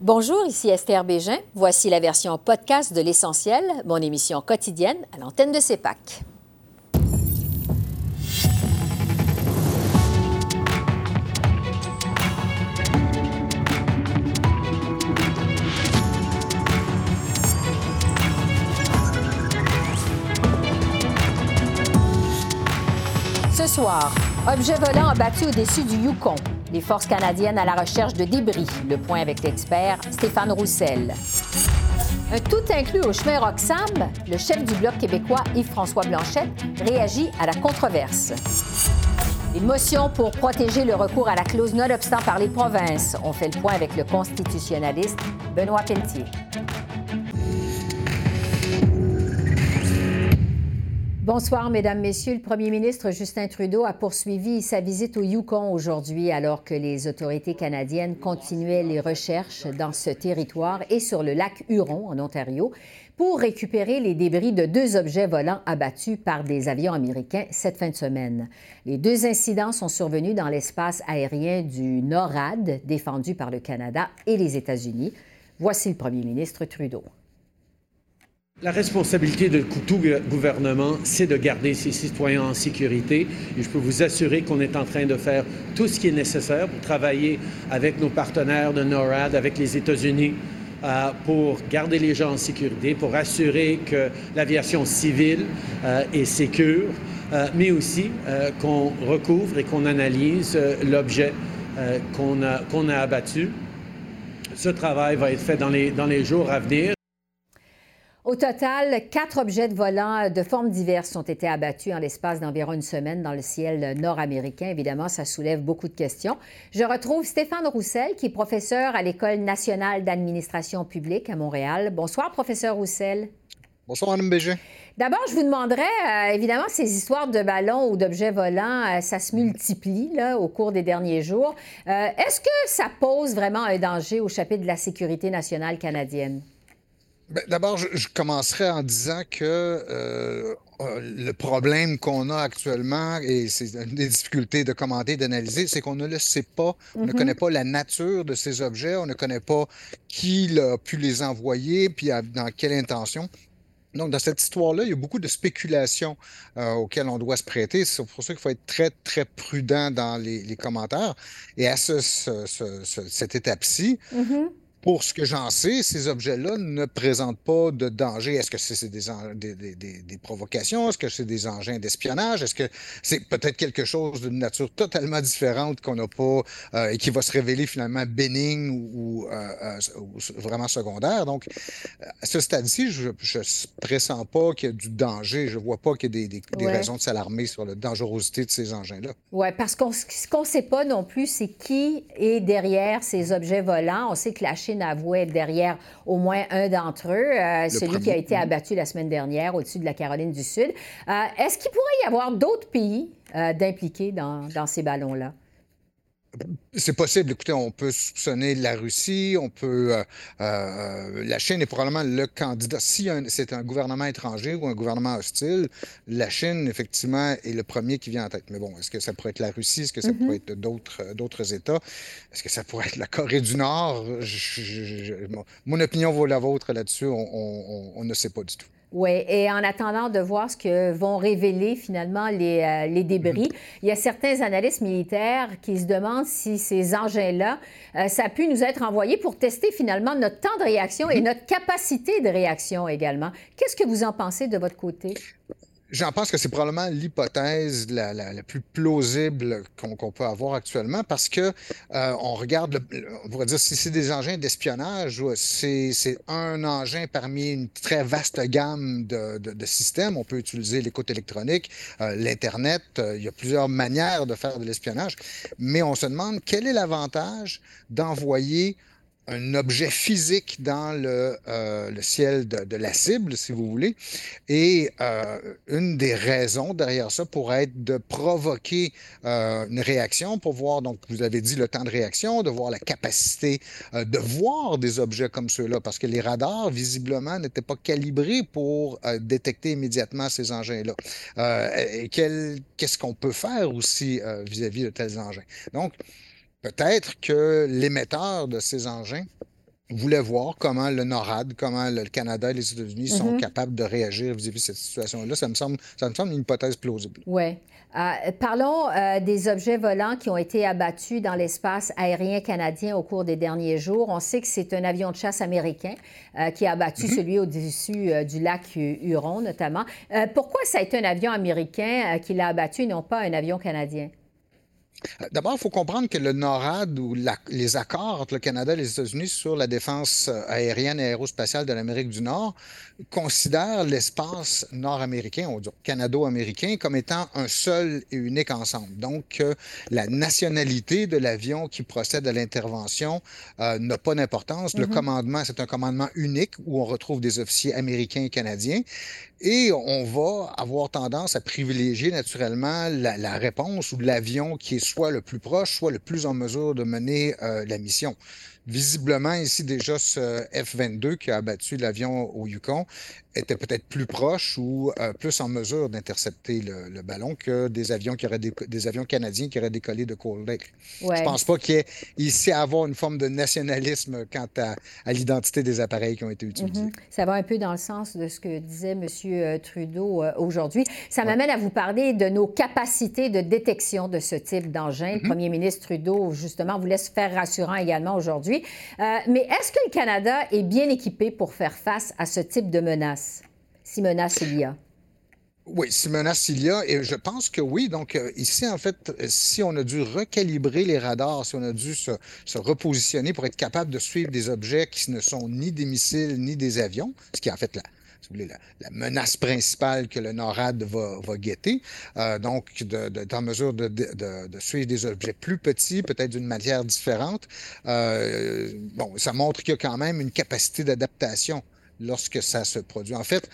Bonjour, ici Esther Bégin. Voici la version podcast de L'Essentiel, mon émission quotidienne à l'antenne de CEPAC. Ce soir, objet volant abattu au-dessus du Yukon. Les forces canadiennes à la recherche de débris. Le point avec l'expert Stéphane Roussel. Un tout inclus au chemin Roxham, le chef du Bloc québécois Yves-François Blanchette réagit à la controverse. Une motion pour protéger le recours à la clause nonobstant par les provinces. On fait le point avec le constitutionnaliste Benoît Pelletier. Bonsoir, Mesdames, Messieurs. Le premier ministre Justin Trudeau a poursuivi sa visite au Yukon aujourd'hui alors que les autorités canadiennes continuaient les recherches dans ce territoire et sur le lac Huron, en Ontario, pour récupérer les débris de deux objets volants abattus par des avions américains cette fin de semaine. Les deux incidents sont survenus dans l'espace aérien du NORAD, défendu par le Canada et les États-Unis. Voici le premier ministre Trudeau. La responsabilité de tout gouvernement, c'est de garder ses citoyens en sécurité. Et je peux vous assurer qu'on est en train de faire tout ce qui est nécessaire pour travailler avec nos partenaires de NORAD, avec les États-Unis, euh, pour garder les gens en sécurité, pour assurer que l'aviation civile euh, est sécure, euh, mais aussi qu'on recouvre et qu'on analyse l'objet qu'on a, abattu. Ce travail va être fait dans les jours à venir. Au total, quatre objets de volant de formes diverses ont été abattus en l'espace d'environ une semaine dans le ciel nord-américain. Évidemment, ça soulève beaucoup de questions. Je retrouve Stéphane Roussel, qui est professeur à l'École nationale d'administration publique à Montréal. Bonsoir, professeur Roussel. Bonsoir, Mme Bégin. D'abord, je vous demanderais, euh, évidemment, ces histoires de ballons ou d'objets volants, euh, ça se multiplie là, au cours des derniers jours. Euh, Est-ce que ça pose vraiment un danger au chapitre de la sécurité nationale canadienne? Ben, D'abord, je, je commencerai en disant que euh, euh, le problème qu'on a actuellement, et c'est une des difficultés de commenter, d'analyser, c'est qu'on ne le sait pas. On ne Mhm. connaît pas la nature de ces objets, on ne connaît pas qui a pu les envoyer, puis à- dans quelle intention. Donc, dans cette histoire-là, il y a beaucoup de spéculations euh, auxquelles on doit se prêter. C'est pour ça qu'il faut être très, très prudent dans les, les commentaires. Et à ce- ce- ce- ce- cette étape-ci, Mhm. Pour ce que j'en sais, ces objets-là ne présentent pas de danger. Est-ce que c'est des, en- des, des- des- des provocations? Est-ce que c'est des engins d'espionnage? Est-ce que c'est peut-être quelque chose d'une nature totalement différente qu'on n'a pas euh, et qui va se révéler finalement bénigne ou, ou, euh, euh, ou vraiment secondaire? Donc, à ce stade-ci, je ne pressens pas qu'il y a du danger. Je ne vois pas qu'il y ait des, des- des Ouais. raisons de s'alarmer sur la dangerosité de ces engins-là. Oui, parce qu'on ce qu'on ne sait pas non plus, c'est qui est derrière ces objets volants. On sait que la Chine avouait être derrière au moins un d'entre eux, euh, celui qui a été abattu la semaine dernière au-dessus de la Caroline du Sud. Euh, Est-ce qu'il pourrait y avoir d'autres pays euh, d'impliqués dans, dans ces ballons-là? C'est possible. Écoutez, on peut soupçonner la Russie, on peut. euh, euh, la Chine est probablement le candidat. Si c'est un gouvernement étranger ou un gouvernement hostile, la Chine, effectivement, est le premier qui vient en tête. Mais bon, est-ce que ça pourrait être la Russie? Est-ce que ça pourrait être d'autres euh, d'autres États? Est-ce que ça pourrait être la Corée du Nord? Je- je- je- mon, mon opinion vaut la vôtre là-dessus. On, on- on- on ne sait pas du tout. Oui, et en attendant de voir ce que vont révéler finalement les, euh, les débris, il y a certains analystes militaires qui se demandent si ces engins-là, euh, ça a pu nous être envoyé pour tester finalement notre temps de réaction et notre capacité de réaction également. Qu'est-ce que vous en pensez de votre côté? J'en pense que c'est probablement l'hypothèse la, la- plus plausible qu'on qu'on peut avoir actuellement parce que euh, on regarde, le- on pourrait dire si c'est des engins d'espionnage, c'est un engin parmi une très vaste gamme de, de- de systèmes. On peut utiliser l'écoute électronique, euh, l'Internet, euh, il y a plusieurs manières de faire de l'espionnage, mais on se demande quel est l'avantage d'envoyer un objet physique dans le, euh, le ciel de, de la cible, si vous voulez. Et euh, une des raisons derrière ça pourrait être de provoquer euh, une réaction pour voir, donc vous avez dit le temps de réaction, de voir la capacité euh, de voir des objets comme ceux-là, parce que les radars, visiblement, n'étaient pas calibrés pour euh, détecter immédiatement ces engins-là. Euh, et qu'est-ce qu'on peut faire aussi vis-à-vis de tels engins? Donc, peut-être que l'émetteur de ces engins voulait voir comment le NORAD, comment le Canada et les États-Unis sont Mhm. capables de réagir vis-à-vis de cette situation-là. Ça me semble, ça me semble une hypothèse plausible. Oui. Euh, parlons euh, des objets volants qui ont été abattus dans l'espace aérien canadien au cours des derniers jours. On sait que c'est un avion de chasse américain euh, qui a abattu Mhm. celui au-dessus du lac Hu- Huron, notamment. Pourquoi ça a été un avion américain qui l'a abattu et non pas un avion canadien? D'abord, il faut comprendre que le NORAD ou la- les accords entre le Canada et les États-Unis sur la défense euh, aérienne et aérospatiale de l'Amérique du Nord considèrent l'espace nord-américain, on dit canado-américain, comme étant un seul et unique ensemble. Donc, euh, la nationalité de l'avion qui procède à l'intervention euh, n'a pas d'importance. Le Mhm. commandement, c'est un commandement unique où on retrouve des officiers américains et canadiens. Et on va avoir tendance à privilégier naturellement la, la réponse ou l'avion qui est soit le plus proche, soit le plus en mesure de mener euh, la mission. Visiblement, ici déjà, ce F-22 qui a abattu l'avion au Yukon était peut-être plus proche ou euh, plus en mesure d'intercepter le, le ballon que des avions, qui auraient des avions canadiens qui auraient décollé de Cold Lake. Ouais. Je pense pas qu'il y ait ici à avoir une forme de nationalisme quant à, à l'identité des appareils qui ont été utilisés. Mhm. Ça va un peu dans le sens de ce que disait M. Trudeau euh, aujourd'hui. Ça m'amène à vous parler de nos capacités de détection de ce type d'engin. Le premier ministre Trudeau, justement, voulait se faire rassurant également aujourd'hui. Euh, mais est-ce que le Canada est bien équipé pour faire face à ce type de menace, si menace il y a? Oui, si menace il y a, et je pense que oui. Donc, euh, ici, en fait, euh, si on a dû recalibrer les radars, si on a dû se, se repositionner pour être capable de suivre des objets qui ne sont ni des missiles ni des avions, ce qui est en fait la, si vous voulez, la, menace principale que le NORAD va, guetter, euh, donc d'être en mesure de, suivre des objets plus petits, peut-être d'une manière différente. Euh, bon, ça montre qu'il y a quand même une capacité d'adaptation lorsque ça se produit. En fait,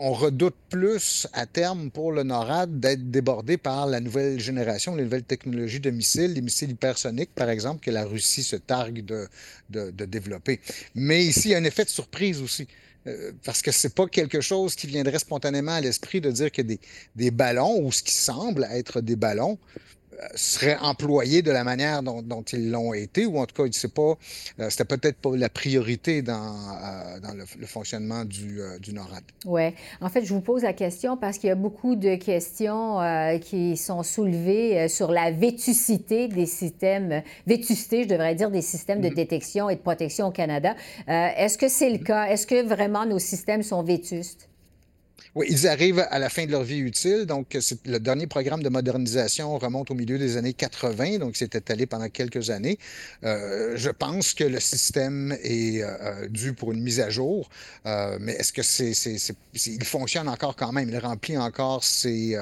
on redoute plus à terme pour le NORAD d'être débordé par la nouvelle génération, les nouvelles technologies de missiles, les missiles hypersoniques, par exemple, que la Russie se targue de développer. Mais ici, il y a un effet de surprise aussi. Euh, Parce que c'est pas quelque chose qui viendrait spontanément à l'esprit de dire que des, ballons, ou ce qui semble être des ballons, seraient employés de la manière dont, dont ils l'ont été, ou en tout cas, c'est pas, euh, c'était peut-être pas la priorité dans, euh, dans le, le fonctionnement du, euh, du NORAD. Oui. En fait, je vous pose la question parce qu'il y a beaucoup de questions euh, qui sont soulevées sur la vétusté des systèmes, vétusté, je devrais dire, des systèmes de Mhm. détection et de protection au Canada. Euh, Est-ce que c'est le cas? Est-ce que vraiment nos systèmes sont vétustes? Ils arrivent à la fin de leur vie utile. Donc, le dernier programme de modernisation remonte au milieu des années 80, donc c'est étalé pendant quelques années. Euh, je pense que le système est euh, euh, dû pour une mise à jour, mais est-ce que c'est, c'est- c'est- fonctionne encore quand même? Il remplit encore ses,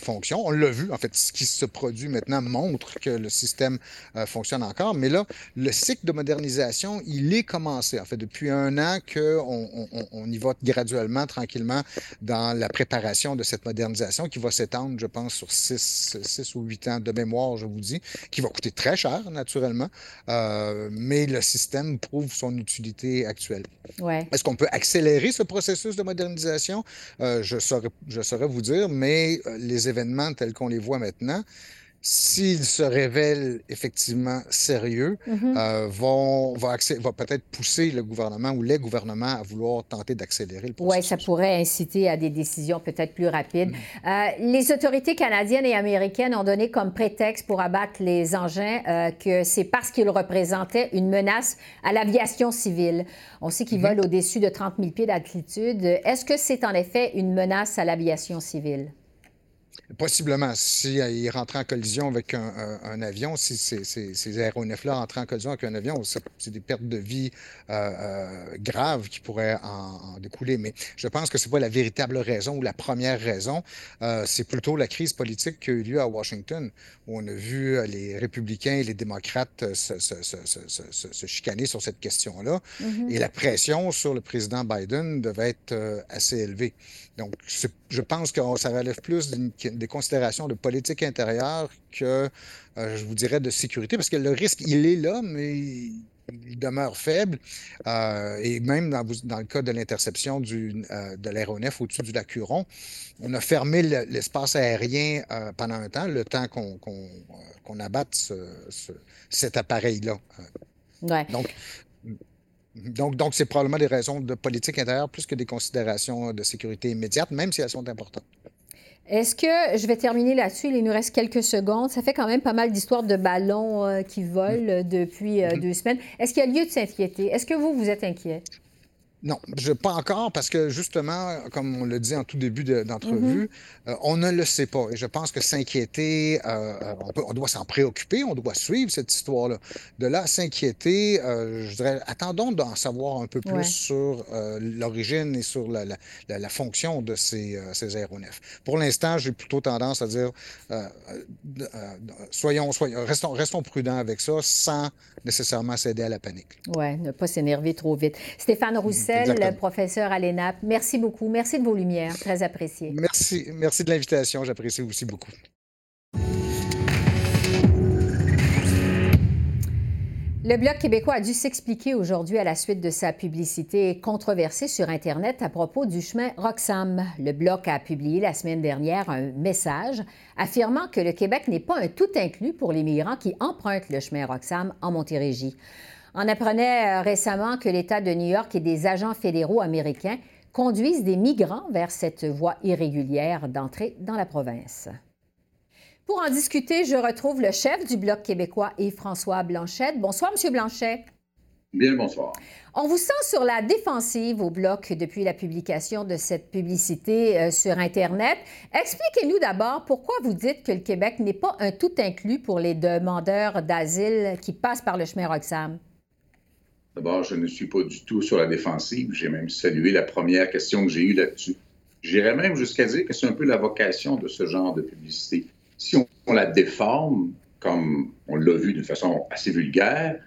fonctions. On l'a vu, en fait, ce qui se produit maintenant montre que le système fonctionne encore, mais là, le cycle de modernisation, il est commencé. En fait, depuis un an qu'on on, on- on y va graduellement, tranquillement, dans la préparation de cette modernisation qui va s'étendre, je pense, sur 6 ou 8 ans de mémoire, je vous dis, qui va coûter très cher, naturellement, euh, mais le système prouve son utilité actuelle. Est-ce qu'on peut accélérer ce processus de modernisation? Euh, je saurais, je saurais vous dire, mais euh, les événements tels qu'on les voit maintenant, s'ils se révèlent effectivement sérieux, Mhm. euh, vont, va, accé- va peut-être pousser le gouvernement ou les gouvernements à vouloir tenter d'accélérer le Oui, processus. ça pourrait inciter à des décisions peut-être plus rapides. Euh, les autorités canadiennes et américaines ont donné comme prétexte pour abattre les engins euh, que c'est parce qu'ils représentaient une menace à l'aviation civile. On sait qu'ils volent au-dessus de 30 000 pieds d'altitude. Est-ce que c'est en effet une menace à l'aviation civile? Possiblement, si euh, il rentrait en collision avec un, un- un avion, si ces, ces- ces aéronefs-là rentraient en collision avec un avion, c'est des pertes de vie euh, euh, graves qui pourraient en, en découler. Mais je pense que c'est pas la véritable raison ou la première raison. Euh, c'est plutôt la crise politique qui a eu lieu à Washington, où on a vu les républicains et les démocrates se, chicaner sur cette question-là. Mhm. Et la pression sur le président Biden devait être assez élevée. Donc, je pense que ça relève plus d'une- des considérations de politique intérieure que, euh, je vous dirais, de sécurité, parce que le risque, il est là, mais il demeure faible. Euh, et même dans, le cas de l'interception du, euh, de l'aéronef au-dessus du lac Huron, on a fermé le- l'espace aérien euh, pendant un temps, le temps qu'on qu'on, euh, qu'on abatte ce- ce- cet appareil-là. Donc, donc, donc c'est probablement des raisons de politique intérieure plus que des considérations de sécurité immédiate, même si elles sont importantes. Est-ce que, je vais terminer là-dessus, il nous reste quelques secondes. Ça fait quand même pas mal d'histoires de ballons euh, qui volent depuis euh, mm-hmm. deux semaines. Est-ce qu'il y a lieu de s'inquiéter? Est-ce que vous, vous êtes inquiet? Non, je, pas encore, parce que justement, comme on le dit en tout début d'entrevue, mm-hmm. euh, on ne le sait pas. Et je pense que s'inquiéter, euh, euh, on, doit s'en préoccuper, on doit suivre cette histoire-là. De là, s'inquiéter, je dirais, attendons d'en savoir un peu plus sur l'origine et sur la, la, fonction de ces, ces aéronefs. Pour l'instant, j'ai plutôt tendance à dire, soyons, soyons, restons, restons prudents avec ça, sans nécessairement céder à la panique. Oui, ne pas s'énerver trop vite. Stéphane Rousset, le professeur à l'ENAP. Merci beaucoup. Merci de vos lumières. Très apprécié. Merci. Merci de l'invitation. J'apprécie aussi beaucoup. Le Bloc québécois a dû s'expliquer aujourd'hui à la suite de sa publicité controversée sur Internet à propos du chemin Roxham. Le Bloc a publié la semaine dernière un message affirmant que le Québec n'est pas un tout inclus pour les migrants qui empruntent le chemin Roxham en Montérégie. On apprenait euh, récemment que l'État de New York et des agents fédéraux américains conduisent des migrants vers cette voie irrégulière d'entrée dans la province. Pour en discuter, je retrouve le chef du Bloc québécois, Yves-François Blanchette. Bonsoir, Monsieur Blanchet. Bien, bonsoir. On vous sent sur la défensive au Bloc depuis la publication de cette publicité euh, sur Internet. Expliquez-nous d'abord pourquoi vous dites que le Québec n'est pas un tout inclus pour les demandeurs d'asile qui passent par le chemin Roxham. D'abord, je ne suis pas du tout sur la défensive. J'ai même salué la première question que j'ai eue là-dessus. J'irais même jusqu'à dire que c'est un peu la vocation de ce genre de publicité. Si on, la déforme, comme on l'a vu d'une façon assez vulgaire,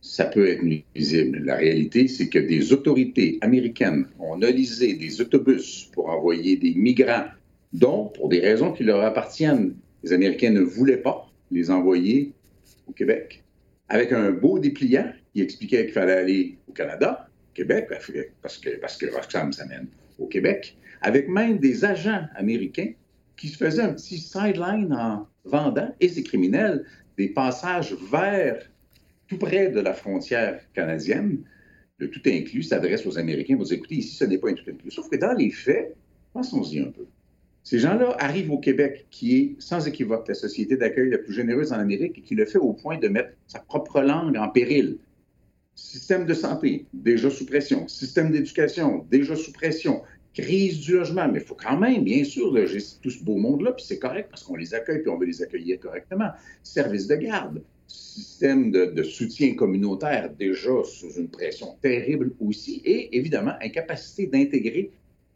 ça peut être nuisible. La réalité, c'est que des autorités américaines ont analysé des autobus pour envoyer des migrants, dont, pour des raisons qui leur appartiennent, les Américains ne voulaient pas les envoyer au Québec, avec un beau dépliant qui expliquait qu'il fallait aller au Canada, au Québec, parce que, parce que Roxham s'amène au Québec, avec même des agents américains qui se faisaient un petit sideline en vendant, et ces criminels, des passages vers tout près de la frontière canadienne. Le tout inclus s'adresse aux Américains dire écoutez, ici, ce n'est pas un tout inclus. Sauf que dans les faits, pensons-y un peu. Ces gens-là arrivent au Québec, qui est sans équivoque la société d'accueil la plus généreuse en Amérique et qui le fait au point de mettre sa propre langue en péril. Système de santé, déjà sous pression. Système d'éducation, déjà sous pression. Crise du logement, mais il faut quand même, bien sûr, loger tout ce beau monde-là, puis c'est correct parce qu'on les accueille, puis on veut les accueillir correctement. Service de garde, système de, soutien communautaire, déjà sous une pression terrible aussi, et évidemment, incapacité d'intégrer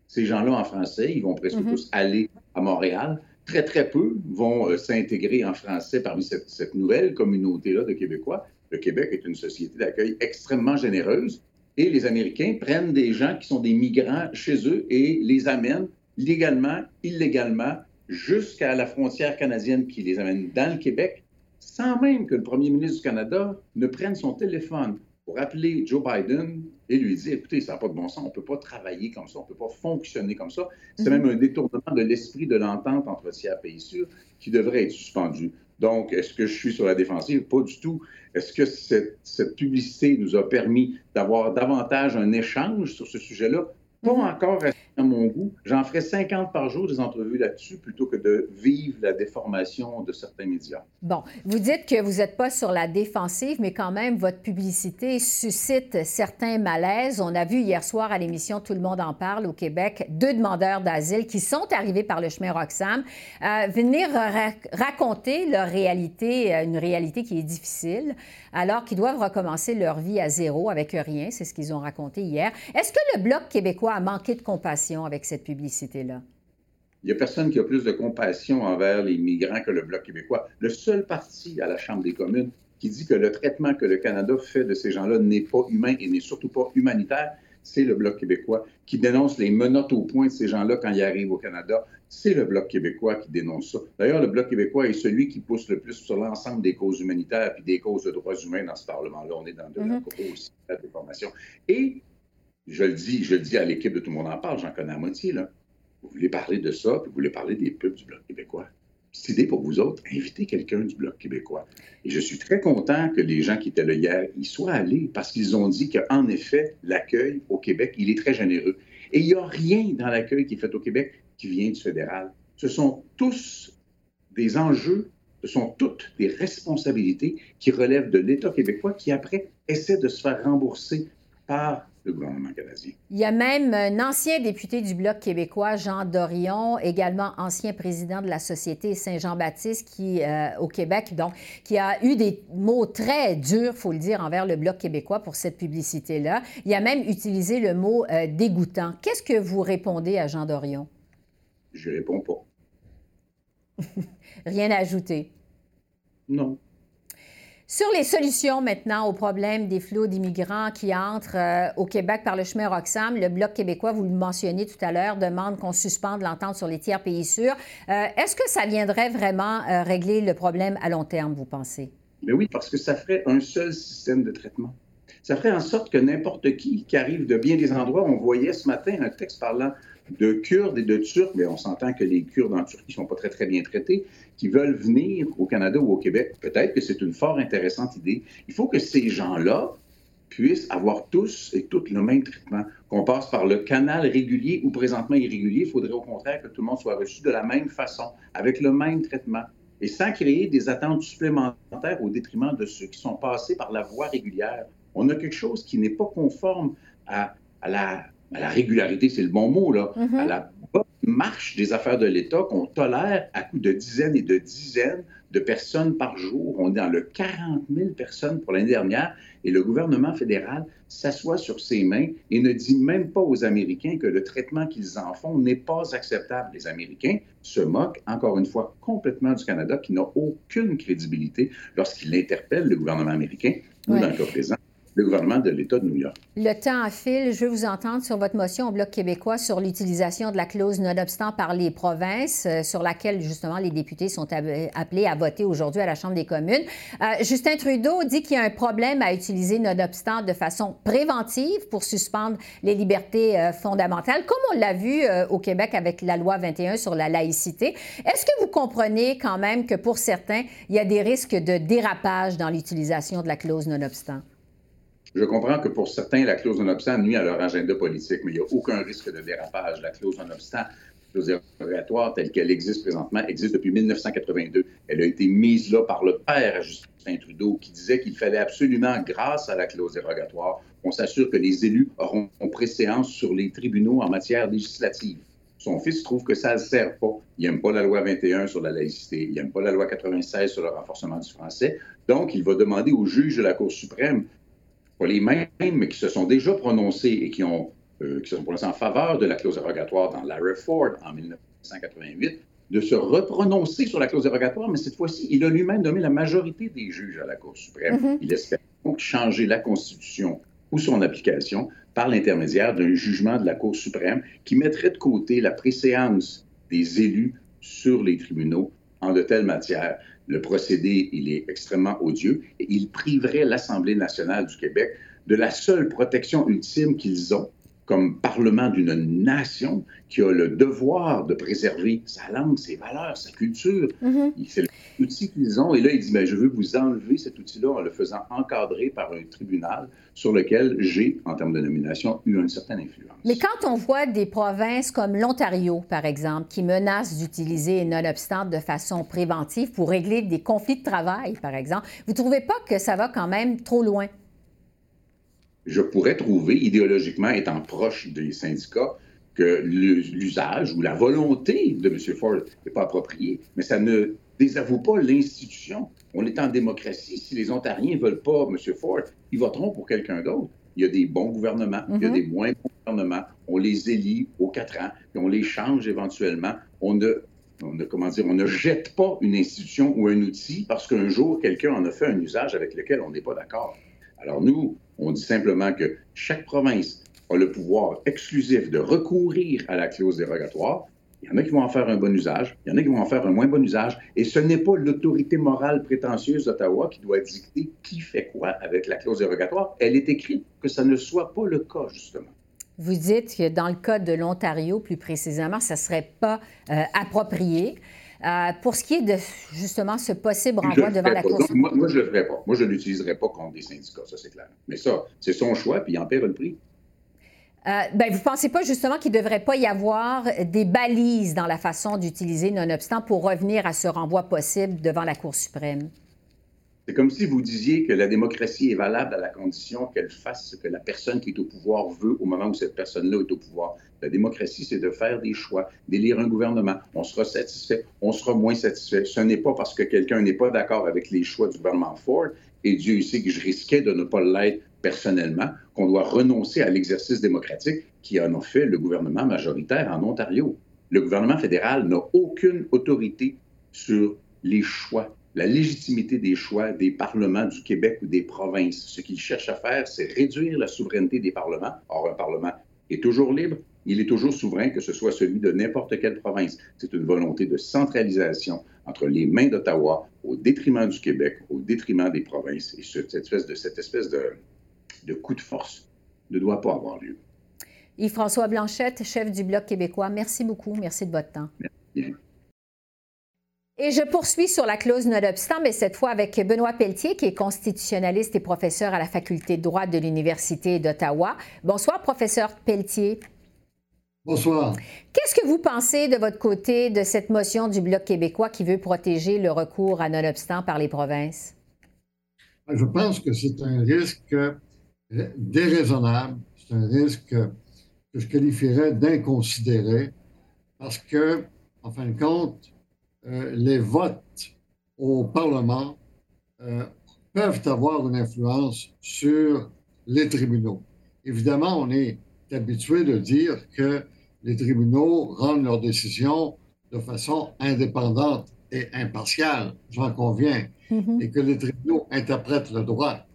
ces gens-là en français. Ils vont presque mm-hmm. tous aller à Montréal. Très, très peu vont euh, s'intégrer en français parmi cette, cette nouvelle communauté-là de Québécois le Québec est une société d'accueil extrêmement généreuse et les Américains prennent des gens qui sont des migrants chez eux et les amènent légalement, illégalement, jusqu'à la frontière canadienne qui les amène dans le Québec, sans même que le premier ministre du Canada ne prenne son téléphone pour appeler Joe Biden et lui dire, écoutez, ça n'a pas de bon sens, on ne peut pas travailler comme ça, on ne peut pas fonctionner comme ça. C'est mhm. même un détournement de l'esprit de l'entente entre tiers pays sûrs qui devrait être suspendu. Donc, est-ce que je suis sur la défensive? Pas du tout. Est-ce que cette, cette, publicité nous a permis d'avoir davantage un échange sur ce sujet-là? Pas mhm. encore à mon goût. J'en ferai 50 par jour des entrevues là-dessus plutôt que de vivre la déformation de certains médias. Bon, vous dites que vous n'êtes pas sur la défensive, mais quand même, votre publicité suscite certains malaises. On a vu hier soir à l'émission Tout le monde en parle au Québec deux demandeurs d'asile qui sont arrivés par le chemin Roxham euh, venir raconter leur réalité, euh, une réalité qui est difficile, alors qu'ils doivent recommencer leur vie à zéro avec rien. C'est ce qu'ils ont raconté hier. Est-ce que le Bloc québécois a manqué de compassion? avec cette publicité-là? Il n'y a personne qui a plus de compassion envers les migrants que le Bloc québécois. Le seul parti à la Chambre des communes qui dit que le traitement que le Canada fait de ces gens-là n'est pas humain et n'est surtout pas humanitaire, c'est le Bloc québécois qui dénonce les menottes au point de ces gens-là quand ils arrivent au Canada. C'est le Bloc québécois qui dénonce ça. D'ailleurs, le Bloc québécois est celui qui pousse le plus sur l'ensemble des causes humanitaires et des causes de droits humains dans ce Parlement-là. On est dans de la mm-hmm. la déformation. Et je le dis, je le dis à l'équipe de Tout le monde en parle, j'en connais à moitié. Vous voulez parler de ça, puis vous voulez parler des peuples du Bloc québécois. idée pour vous autres, invitez quelqu'un du Bloc québécois. Et je suis très content que les gens qui étaient là hier y soient allés parce qu'ils ont dit qu'en effet, l'accueil au Québec, il est très généreux. Et il n'y a rien dans l'accueil qui est fait au Québec qui vient du fédéral. Ce sont tous des enjeux, ce sont toutes des responsabilités qui relèvent de l'État québécois qui, après, essaie de se faire rembourser par le gouvernement canadien. Il y a même un ancien député du Bloc québécois, Jean Dorion, également ancien président de la Société Saint-Jean-Baptiste qui, euh, au Québec, donc, qui a eu des mots très durs, faut le dire, envers le Bloc québécois pour cette publicité-là. Il a même utilisé le mot euh, dégoûtant. Qu'est-ce que vous répondez à Jean Dorion? Je réponds pas. Rien à ajouter? Non. Sur les solutions maintenant au problème des flots d'immigrants qui entrent euh, au Québec par le chemin Roxham, le Bloc québécois, vous le mentionnez tout à l'heure, demande qu'on suspende l'entente sur les tiers pays sûrs. Euh, est-ce que ça viendrait vraiment euh, régler le problème à long terme, vous pensez? Mais oui, parce que ça ferait un seul système de traitement. Ça ferait en sorte que n'importe qui qui arrive de bien des endroits, on voyait ce matin un texte parlant de Kurdes et de Turcs, mais on s'entend que les Kurdes en Turquie ne sont pas très, très bien traités, qui veulent venir au Canada ou au Québec. Peut-être que c'est une fort intéressante idée. Il faut que ces gens-là puissent avoir tous et toutes le même traitement, qu'on passe par le canal régulier ou présentement irrégulier. Il faudrait au contraire que tout le monde soit reçu de la même façon, avec le même traitement, et sans créer des attentes supplémentaires au détriment de ceux qui sont passés par la voie régulière. On a quelque chose qui n'est pas conforme à, la à la régularité, c'est le bon mot, là, à mm-hmm. la bonne marche des affaires de l'État qu'on tolère à coup de dizaines et de dizaines de personnes par jour. On est dans le 40 000 personnes pour l'année dernière et le gouvernement fédéral s'assoit sur ses mains et ne dit même pas aux Américains que le traitement qu'ils en font n'est pas acceptable. Les Américains se moquent, encore une fois, complètement du Canada qui n'a aucune crédibilité lorsqu'il interpelle le gouvernement américain ou, dans le cas présent, le gouvernement de l'État de New York. Le temps file. Je veux vous entendre sur votre motion au Bloc québécois sur l'utilisation de la clause nonobstant par les provinces, euh, sur laquelle justement les députés sont appelés à voter aujourd'hui à la Chambre des communes. Euh, Justin Trudeau dit qu'il y a un problème à utiliser nonobstant de façon préventive pour suspendre les libertés euh, fondamentales, comme on l'a vu au Québec avec la loi 21 sur la laïcité. Est-ce que vous comprenez quand même que pour certains, il y a des risques de dérapage dans l'utilisation de la clause nonobstant? Je comprends que pour certains, la clause non-obstant nuit à leur agenda politique, mais il n'y a aucun risque de dérapage. La clause non-obstant, clause dérogatoire telle qu'elle existe présentement, existe depuis 1982. Elle a été mise là par le père Justin Trudeau, qui disait qu'il fallait absolument, grâce à la clause dérogatoire, qu'on s'assure que les élus auront préséance sur les tribunaux en matière législative. Son fils trouve que ça ne sert pas. Il n'aime pas la loi 21 sur la laïcité. Il n'aime pas la loi 96 sur le renforcement du français. Donc, il va demander au juge de la Cour suprême pas les mêmes, mais qui se sont déjà prononcés et qui, ont, euh, qui se sont prononcés en faveur de la clause dérogatoire dans la Ford en 1988, de se reprononcer sur la clause dérogatoire, mais cette fois-ci, il a lui-même nommé la majorité des juges à la Cour suprême. Mm-hmm. Il espère donc changer la Constitution ou son application par l'intermédiaire d'un jugement de la Cour suprême qui mettrait de côté la préséance des élus sur les tribunaux en de telles matières le procédé, il est extrêmement odieux et il priverait l'Assemblée nationale du Québec de la seule protection ultime qu'ils ont comme Parlement d'une nation qui a le devoir de préserver sa langue, ses valeurs, sa culture. Mm-hmm. L'outil qu'ils ont. Et là, il dit, mais je veux vous enlever cet outil-là en le faisant encadrer par un tribunal sur lequel j'ai, en termes de nomination, eu une certaine influence. Mais quand on voit des provinces comme l'Ontario, par exemple, qui menacent d'utiliser non-obstant de façon préventive pour régler des conflits de travail, par exemple, vous ne trouvez pas que ça va quand même trop loin? je pourrais trouver, idéologiquement, étant proche des syndicats, que l'usage ou la volonté de M. Ford n'est pas appropriée, mais ça ne désavoue pas l'institution. On est en démocratie. Si les Ontariens ne veulent pas M. Ford, ils voteront pour quelqu'un d'autre. Il y a des bons gouvernements, il y a mm-hmm. des moins bons gouvernements. On les élit aux quatre ans, et on les change éventuellement. On ne, on ne, comment dire, on ne jette pas une institution ou un outil parce qu'un jour, quelqu'un en a fait un usage avec lequel on n'est pas d'accord. Alors nous, on dit simplement que chaque province a le pouvoir exclusif de recourir à la clause dérogatoire. Il y en a qui vont en faire un bon usage, il y en a qui vont en faire un moins bon usage, et ce n'est pas l'autorité morale prétentieuse d'Ottawa qui doit dicter qui fait quoi avec la clause dérogatoire. Elle est écrite que ça ne soit pas le cas, justement. Vous dites que dans le cas de l'Ontario, plus précisément, ça ne serait pas euh, approprié. Euh, pour ce qui est de justement ce possible renvoi devant la Cour suprême. Moi, je ne le ferai pas. Moi, je ne l'utiliserai pas contre des syndicats, ça c'est clair. Mais ça, c'est son choix, puis il en perd le prix. Euh, ben, vous ne pensez pas justement qu'il ne devrait pas y avoir des balises dans la façon d'utiliser, nonobstant, pour revenir à ce renvoi possible devant la Cour suprême? C'est comme si vous disiez que la démocratie est valable à la condition qu'elle fasse ce que la personne qui est au pouvoir veut au moment où cette personne-là est au pouvoir. La démocratie, c'est de faire des choix, d'élire un gouvernement. On sera satisfait, on sera moins satisfait. Ce n'est pas parce que quelqu'un n'est pas d'accord avec les choix du gouvernement Ford, et Dieu sait que je risquais de ne pas l'être personnellement, qu'on doit renoncer à l'exercice démocratique qui en a fait le gouvernement majoritaire en Ontario. Le gouvernement fédéral n'a aucune autorité sur les choix la légitimité des choix des parlements du Québec ou des provinces. Ce qu'il cherche à faire, c'est réduire la souveraineté des parlements. Or, un parlement est toujours libre, il est toujours souverain, que ce soit celui de n'importe quelle province. C'est une volonté de centralisation entre les mains d'Ottawa au détriment du Québec, au détriment des provinces. Et cette espèce de, cette espèce de, de coup de force ne doit pas avoir lieu. Yves-François Blanchette, chef du Bloc québécois, merci beaucoup. Merci de votre temps. Merci. Et je poursuis sur la clause non-obstant, mais cette fois avec Benoît Pelletier, qui est constitutionnaliste et professeur à la Faculté de droit de l'Université d'Ottawa. Bonsoir, professeur Pelletier. Bonsoir. Qu'est-ce que vous pensez de votre côté de cette motion du Bloc québécois qui veut protéger le recours à non-obstant par les provinces? Je pense que c'est un risque déraisonnable. C'est un risque que je qualifierais d'inconsidéré parce que, en fin de compte, euh, les votes au Parlement euh, peuvent avoir une influence sur les tribunaux. Évidemment, on est habitué de dire que les tribunaux rendent leurs décisions de façon indépendante et impartiale, j'en conviens, mm-hmm. et que les tribunaux interprètent le droit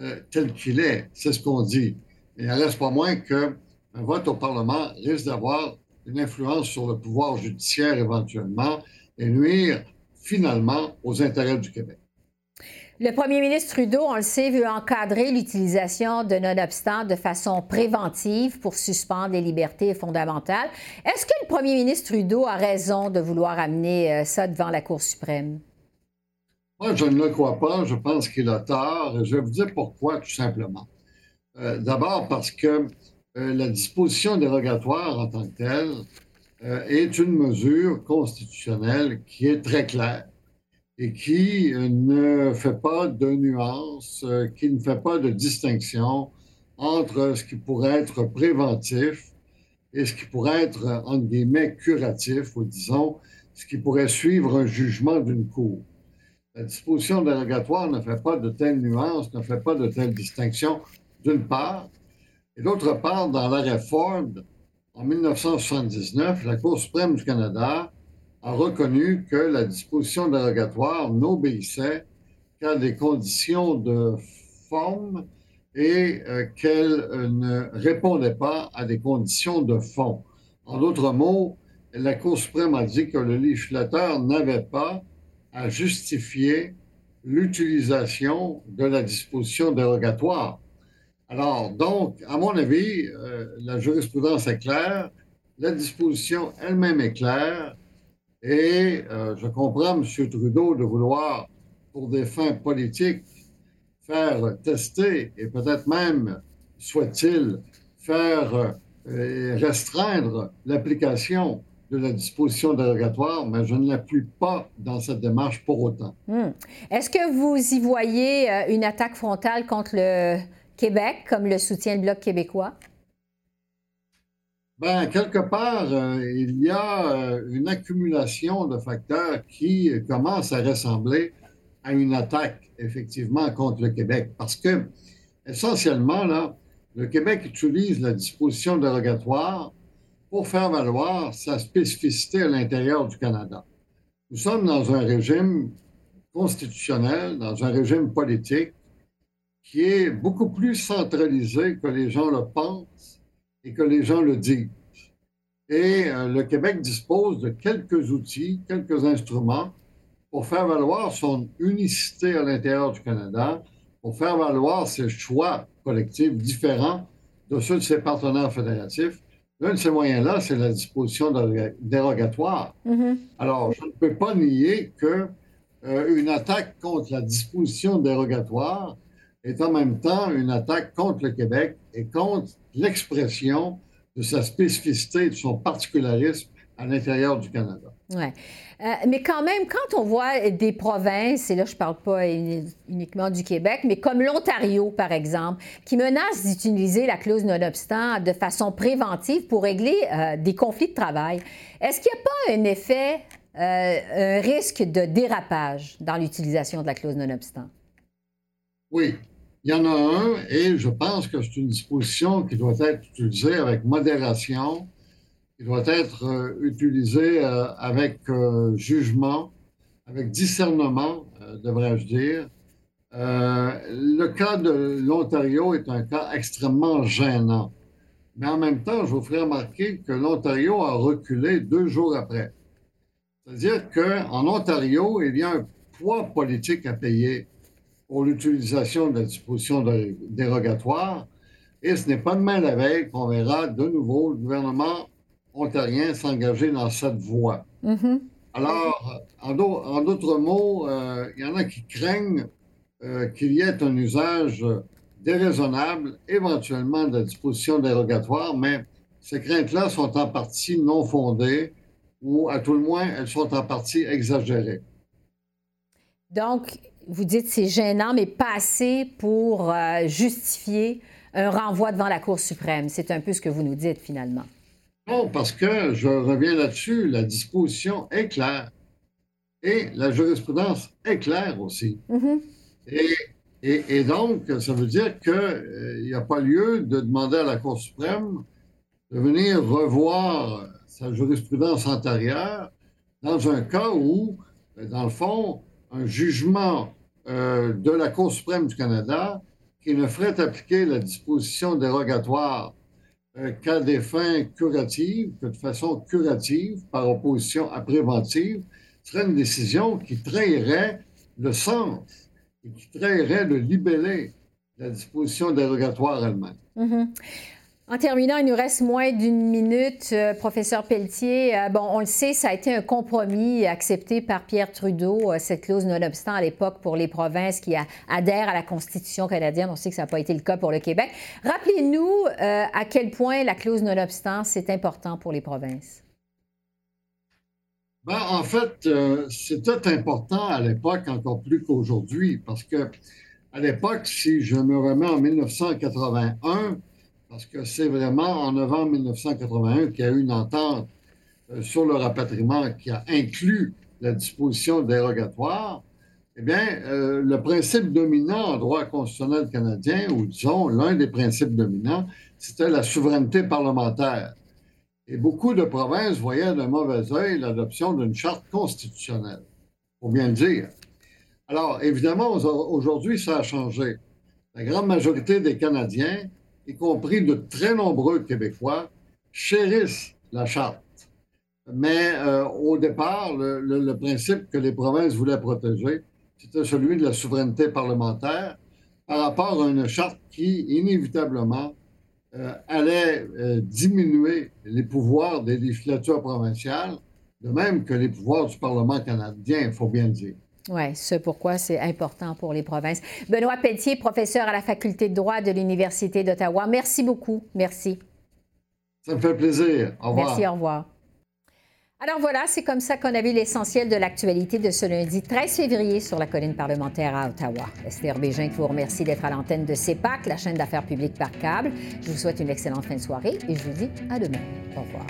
euh, tel qu'il est, c'est ce qu'on dit. Il ne reste pas moins qu'un vote au Parlement risque d'avoir une influence sur le pouvoir judiciaire éventuellement, et nuire finalement aux intérêts du Québec. Le premier ministre Trudeau, on le sait, veut encadrer l'utilisation de non-obstant de façon préventive pour suspendre les libertés fondamentales. Est-ce que le premier ministre Trudeau a raison de vouloir amener euh, ça devant la Cour suprême? Moi, je ne le crois pas. Je pense qu'il a tort. Je vais vous dire pourquoi, tout simplement. Euh, d'abord parce que euh, la disposition dérogatoire en tant que telle euh, est une mesure constitutionnelle qui est très claire et qui ne fait pas de nuance, euh, qui ne fait pas de distinction entre ce qui pourrait être préventif et ce qui pourrait être, entre guillemets, curatif, ou disons, ce qui pourrait suivre un jugement d'une cour. La disposition dérogatoire ne fait pas de telles nuances, ne fait pas de telles distinctions, d'une part. Et d'autre part, dans l'arrêt Ford, en 1979, la Cour suprême du Canada a reconnu que la disposition dérogatoire n'obéissait qu'à des conditions de forme et euh, qu'elle euh, ne répondait pas à des conditions de fond. En d'autres mots, la Cour suprême a dit que le législateur n'avait pas à justifier l'utilisation de la disposition dérogatoire alors, donc, à mon avis, euh, la jurisprudence est claire, la disposition elle-même est claire, et euh, je comprends M. Trudeau de vouloir, pour des fins politiques, faire tester et peut-être même, souhaite-t-il, faire euh, restreindre l'application de la disposition dérogatoire, mais je ne l'appuie pas dans cette démarche pour autant. Hmm. Est-ce que vous y voyez une attaque frontale contre le Québec, comme le soutient le Bloc québécois? Bien, quelque part, euh, il y a euh, une accumulation de facteurs qui commencent à ressembler à une attaque, effectivement, contre le Québec. Parce que, essentiellement, là, le Québec utilise la disposition dérogatoire pour faire valoir sa spécificité à l'intérieur du Canada. Nous sommes dans un régime constitutionnel, dans un régime politique qui est beaucoup plus centralisé que les gens le pensent et que les gens le disent. Et euh, le Québec dispose de quelques outils, quelques instruments pour faire valoir son unicité à l'intérieur du Canada, pour faire valoir ses choix collectifs différents de ceux de ses partenaires fédératifs. L'un de ces moyens-là, c'est la disposition dérogatoire. Mm-hmm. Alors, je ne peux pas nier que euh, une attaque contre la disposition dérogatoire est en même temps une attaque contre le Québec et contre l'expression de sa spécificité, de son particularisme à l'intérieur du Canada. Oui. Euh, mais quand même, quand on voit des provinces, et là je ne parle pas uniquement du Québec, mais comme l'Ontario, par exemple, qui menacent d'utiliser la clause non-obstant de façon préventive pour régler euh, des conflits de travail, est-ce qu'il n'y a pas un effet, euh, un risque de dérapage dans l'utilisation de la clause non-obstant? Oui, il y en a un, et je pense que c'est une disposition qui doit être utilisée avec modération il doit être euh, utilisé euh, avec euh, jugement, avec discernement, devrais-je dire. le cas de l'Ontario est un cas extrêmement gênant. Mais en même temps, je vous ferai remarquer que l'Ontario a reculé deux jours après. C'est-à-dire qu'en Ontario, il y a un poids politique à payer pour l'utilisation de la disposition dérogatoire. Et ce n'est pas demain la veille qu'on verra de nouveau le gouvernement ontarien s'engager dans cette voie. Mm-hmm. Alors, en d'autres mots, euh, il y en a qui craignent euh, qu'il y ait un usage déraisonnable, éventuellement de la disposition dérogatoire, mais ces craintes-là sont en partie non fondées ou à tout le moins, elles sont en partie exagérées. Donc, vous dites c'est gênant, mais pas assez pour euh, justifier un renvoi devant la Cour suprême. C'est un peu ce que vous nous dites finalement. Non, parce que je reviens là-dessus, la disposition est claire et la jurisprudence est claire aussi. Mm-hmm. et, donc, ça veut dire qu'il euh, n'y a pas lieu de demander à la Cour suprême de venir revoir sa jurisprudence antérieure dans un cas où, euh, dans le fond, un jugement euh, de la Cour suprême du Canada qui ne ferait appliquer la disposition dérogatoire qu'à des fins curatives, que de façon curative, par opposition à préventive, serait une décision qui trahirait le sens et qui trahirait le libellé de la disposition dérogatoire elle-même. Mm-hmm. En terminant, il nous reste moins d'une minute. Euh, professeur Pelletier, euh, bon, on le sait, ça a été un compromis accepté par Pierre Trudeau, euh, cette clause non-obstant à l'époque pour les provinces qui adhèrent à la Constitution canadienne. On sait que ça n'a pas été le cas pour le Québec. Rappelez-nous à quel point la clause non-obstant, c'est important pour les provinces. Ben, en fait, c'était important à l'époque encore plus qu'aujourd'hui, parce que à l'époque, si je me remets en 1981, parce que c'est vraiment en novembre 1981 qu'il y a eu une entente euh, sur le rapatriement qui a inclus la disposition dérogatoire. Eh bien, euh, le principe dominant en droit constitutionnel canadien, ou disons l'un des principes dominants, c'était la souveraineté parlementaire. Et beaucoup de provinces voyaient d'un mauvais œil l'adoption d'une charte constitutionnelle, pour bien le dire. Alors, évidemment, aujourd'hui, ça a changé. La grande majorité des Canadiens y compris de très nombreux Québécois, chérissent la charte. Mais euh, au départ, le, principe que les provinces voulaient protéger, c'était celui de la souveraineté parlementaire par rapport à une charte qui, inévitablement, euh, allait euh, diminuer les pouvoirs des législatures provinciales, de même que les pouvoirs du Parlement canadien, il faut bien le dire. Oui, ce pourquoi c'est important pour les provinces. Benoît Pelletier, professeur à la Faculté de droit de l'Université d'Ottawa. Merci beaucoup. Merci. Ça me fait plaisir. Au revoir. Merci, au revoir. Alors voilà, c'est comme ça qu'on a vu l'essentiel de l'actualité de ce lundi 13 février sur la colline parlementaire à Ottawa. Esther Bégin qui vous remercie d'être à l'antenne de CEPAC, la chaîne d'affaires publiques par câble. Je vous souhaite une excellente fin de soirée et je vous dis à demain. Au revoir.